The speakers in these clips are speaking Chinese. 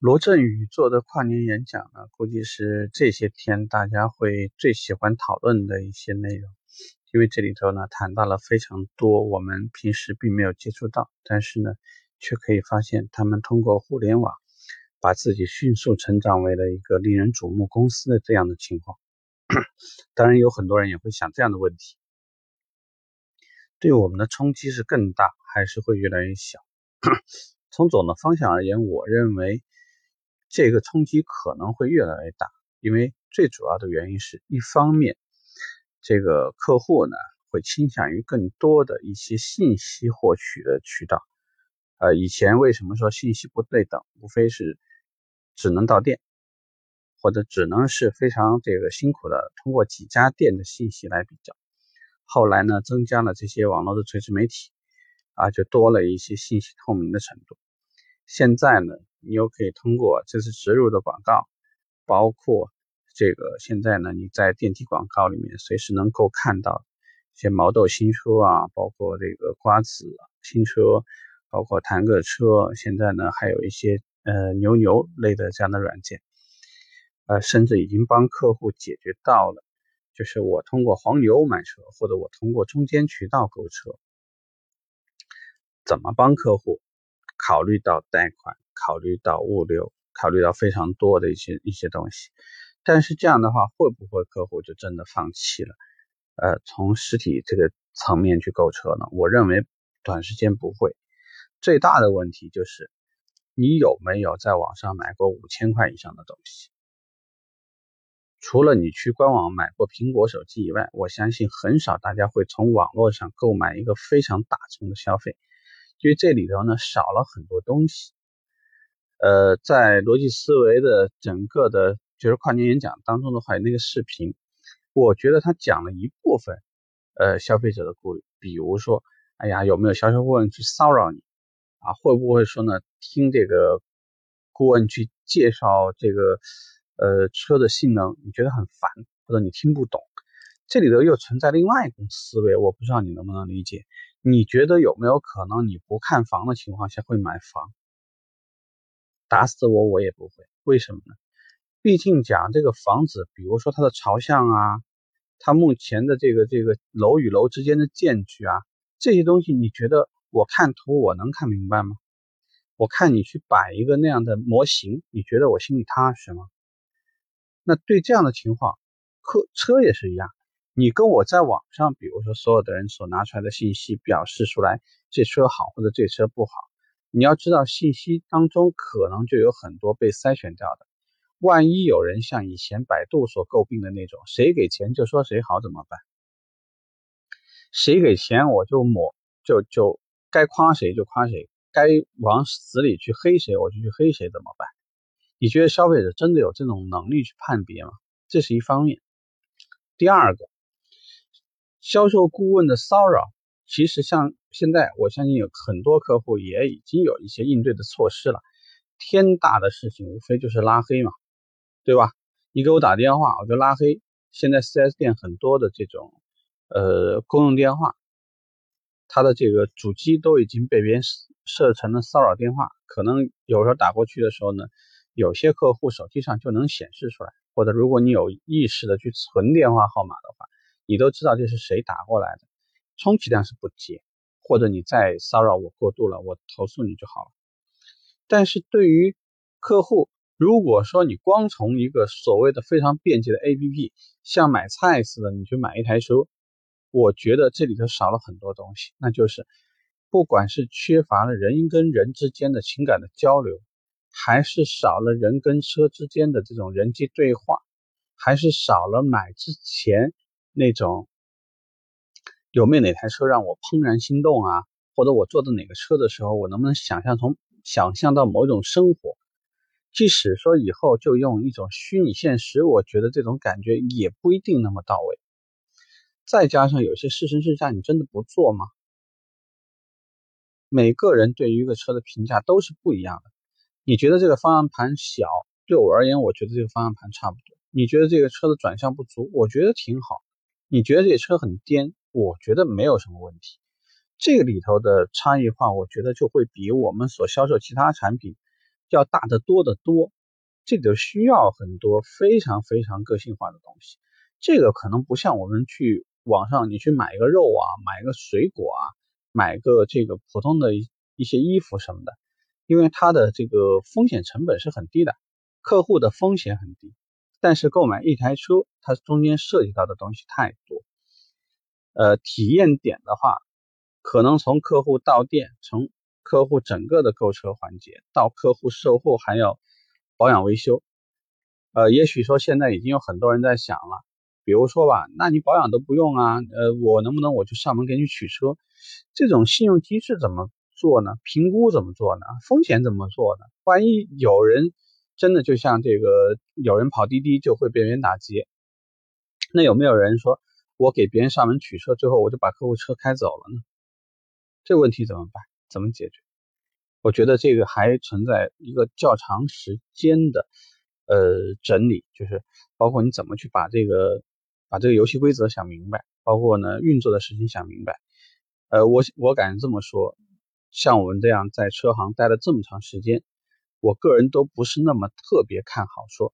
罗振宇做的跨年演讲呢，估计是这些天大家会最喜欢讨论的一些内容，因为这里头呢谈到了非常多我们平时并没有接触到，但是呢却可以发现他们通过互联网把自己迅速成长为了一个令人瞩目公司的这样的情况。当然，有很多人也会想这样的问题：对我们的冲击是更大，还是会越来越小？从总的方向而言，我认为。这个冲击可能会越来越大，因为最主要的原因是一方面，这个客户呢会倾向于更多的一些信息获取的渠道。呃，以前为什么说信息不对等？无非是只能到店，或者只能是非常这个辛苦的通过几家店的信息来比较。后来呢，增加了这些网络的垂直媒体，啊，就多了一些信息透明的程度。现在呢？你又可以通过这次植入的广告，包括这个现在呢，你在电梯广告里面随时能够看到一些毛豆新车啊，包括这个瓜子新车，包括弹个车，现在呢还有一些呃牛牛类的这样的软件，呃，甚至已经帮客户解决到了，就是我通过黄牛买车，或者我通过中间渠道购车，怎么帮客户考虑到贷款？考虑到物流，考虑到非常多的一些一些东西，但是这样的话，会不会客户就真的放弃了？呃，从实体这个层面去购车呢？我认为短时间不会。最大的问题就是，你有没有在网上买过五千块以上的东西？除了你去官网买过苹果手机以外，我相信很少大家会从网络上购买一个非常大宗的消费，因为这里头呢少了很多东西。呃，在逻辑思维的整个的，就是跨年演讲当中的话，那个视频，我觉得他讲了一部分，呃，消费者的顾虑，比如说，哎呀，有没有销售顾问去骚扰你啊？会不会说呢？听这个顾问去介绍这个呃车的性能，你觉得很烦，或者你听不懂？这里头又存在另外一种思维，我不知道你能不能理解？你觉得有没有可能你不看房的情况下会买房？打死我我也不会，为什么呢？毕竟讲这个房子，比如说它的朝向啊，它目前的这个这个楼与楼之间的间距啊，这些东西，你觉得我看图我能看明白吗？我看你去摆一个那样的模型，你觉得我心里踏实吗？那对这样的情况，客车也是一样，你跟我在网上，比如说所有的人所拿出来的信息表示出来，这车好或者这车不好。你要知道，信息当中可能就有很多被筛选掉的。万一有人像以前百度所诟病的那种，谁给钱就说谁好怎么办？谁给钱我就抹，就就该夸谁就夸谁，该往死里去黑谁我就去黑谁，怎么办？你觉得消费者真的有这种能力去判别吗？这是一方面。第二个，销售顾问的骚扰。其实像现在，我相信有很多客户也已经有一些应对的措施了。天大的事情无非就是拉黑嘛，对吧？你给我打电话，我就拉黑。现在 4S 店很多的这种呃公用电话，它的这个主机都已经被别人设成了骚扰电话。可能有时候打过去的时候呢，有些客户手机上就能显示出来，或者如果你有意识的去存电话号码的话，你都知道这是谁打过来的。充其量是不接，或者你再骚扰我过度了，我投诉你就好了。但是对于客户，如果说你光从一个所谓的非常便捷的 APP，像买菜似的，你去买一台车，我觉得这里头少了很多东西。那就是，不管是缺乏了人跟人之间的情感的交流，还是少了人跟车之间的这种人际对话，还是少了买之前那种。有没有哪台车让我怦然心动啊？或者我坐的哪个车的时候，我能不能想象从想象到某一种生活？即使说以后就用一种虚拟现实，我觉得这种感觉也不一定那么到位。再加上有些试乘试驾，你真的不做吗？每个人对于一个车的评价都是不一样的。你觉得这个方向盘小，对我而言，我觉得这个方向盘差不多。你觉得这个车的转向不足，我觉得挺好。你觉得这车很颠？我觉得没有什么问题，这个里头的差异化，我觉得就会比我们所销售其他产品要大得多得多。这个需要很多非常非常个性化的东西。这个可能不像我们去网上你去买一个肉啊，买一个水果啊，买个这个普通的一一些衣服什么的，因为它的这个风险成本是很低的，客户的风险很低。但是购买一台车，它中间涉及到的东西太多。呃，体验点的话，可能从客户到店，从客户整个的购车环节到客户售后还要保养维修。呃，也许说现在已经有很多人在想了。比如说吧，那你保养都不用啊？呃，我能不能我就上门给你取车？这种信用机制怎么做呢？评估怎么做呢？风险怎么做呢？万一有人真的就像这个有人跑滴滴就会被人打劫，那有没有人说我给别人上门取车，之后我就把客户车开走了呢？这个问题怎么办？怎么解决？我觉得这个还存在一个较长时间的呃整理，就是包括你怎么去把这个。把这个游戏规则想明白，包括呢运作的事情想明白。呃，我我敢这么说，像我们这样在车行待了这么长时间，我个人都不是那么特别看好说，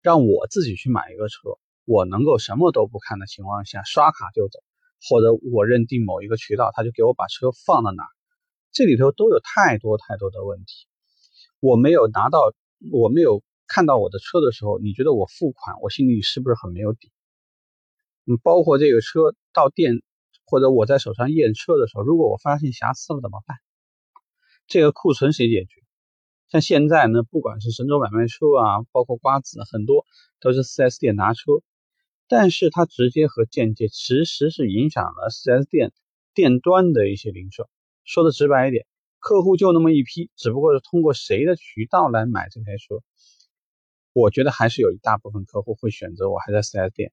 让我自己去买一个车，我能够什么都不看的情况下刷卡就走，或者我认定某一个渠道他就给我把车放到哪儿，这里头都有太多太多的问题。我没有拿到，我没有看到我的车的时候，你觉得我付款，我心里是不是很没有底？嗯，包括这个车到店，或者我在手上验车的时候，如果我发现瑕疵了怎么办？这个库存谁解决？像现在呢，不管是神州买卖车啊，包括瓜子，很多都是 4S 店拿车，但是它直接和间接其实是影响了 4S 店店端的一些零售。说的直白一点，客户就那么一批，只不过是通过谁的渠道来买这台车。我觉得还是有一大部分客户会选择我还在 4S 店。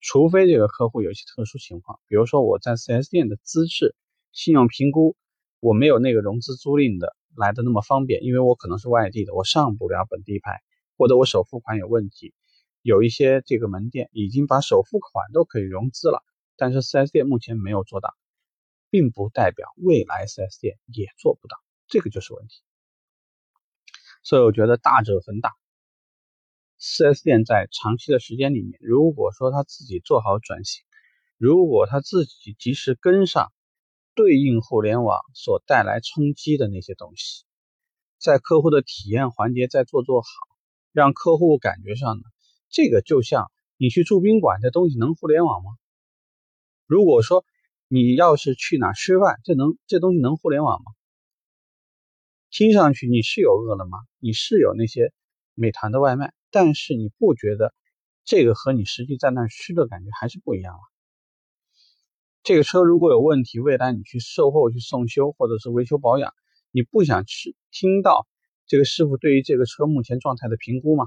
除非这个客户有一些特殊情况，比如说我在 4S 店的资质、信用评估，我没有那个融资租赁的来的那么方便，因为我可能是外地的，我上不了本地牌，或者我首付款有问题。有一些这个门店已经把首付款都可以融资了，但是 4S 店目前没有做到，并不代表未来 4S 店也做不到，这个就是问题。所以我觉得大者恒大。4S 店在长期的时间里面，如果说他自己做好转型，如果他自己及时跟上对应互联网所带来冲击的那些东西，在客户的体验环节再做做好，让客户感觉上呢，这个就像你去住宾馆，这东西能互联网吗？如果说你要是去哪吃饭，这能这东西能互联网吗？听上去你是有饿了么，你是有那些美团的外卖。但是你不觉得这个和你实际在那吃的感觉还是不一样吗？这个车如果有问题，未来你去售后去送修或者是维修保养，你不想去听到这个师傅对于这个车目前状态的评估吗？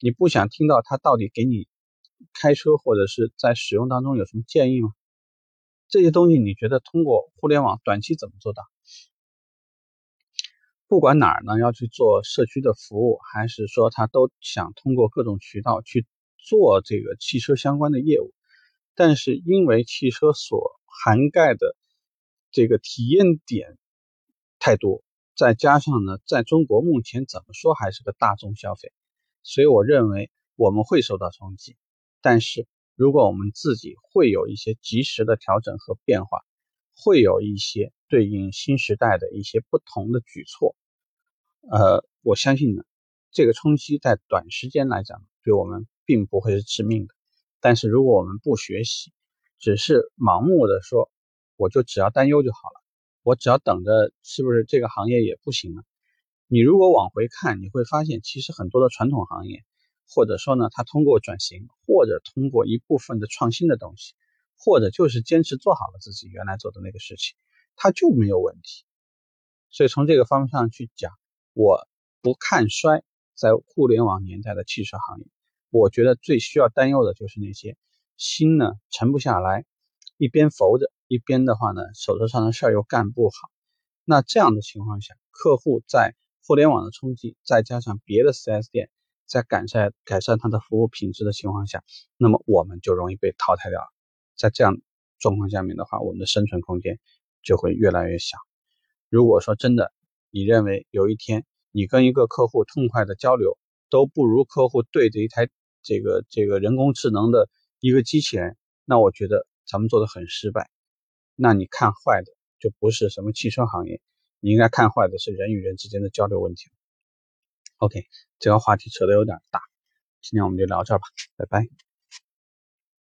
你不想听到他到底给你开车或者是在使用当中有什么建议吗？这些东西你觉得通过互联网短期怎么做到？不管哪儿呢，要去做社区的服务，还是说他都想通过各种渠道去做这个汽车相关的业务，但是因为汽车所涵盖的这个体验点太多，再加上呢，在中国目前怎么说还是个大众消费，所以我认为我们会受到冲击。但是如果我们自己会有一些及时的调整和变化，会有一些对应新时代的一些不同的举措。呃，我相信呢，这个冲击在短时间来讲，对我们并不会是致命的。但是如果我们不学习，只是盲目的说，我就只要担忧就好了，我只要等着，是不是这个行业也不行了？你如果往回看，你会发现，其实很多的传统行业，或者说呢，它通过转型，或者通过一部分的创新的东西，或者就是坚持做好了自己原来做的那个事情，它就没有问题。所以从这个方向去讲。我不看衰在互联网年代的汽车行业，我觉得最需要担忧的就是那些心呢沉不下来，一边浮着，一边的话呢手头上的事儿又干不好。那这样的情况下，客户在互联网的冲击，再加上别的 4S 店在改善改善它的服务品质的情况下，那么我们就容易被淘汰掉了。在这样状况下面的话，我们的生存空间就会越来越小。如果说真的，你认为有一天你跟一个客户痛快的交流，都不如客户对着一台这个这个人工智能的一个机器人，那我觉得咱们做的很失败。那你看坏的就不是什么汽车行业，你应该看坏的是人与人之间的交流问题。OK，这个话题扯的有点大，今天我们就聊这吧，拜拜。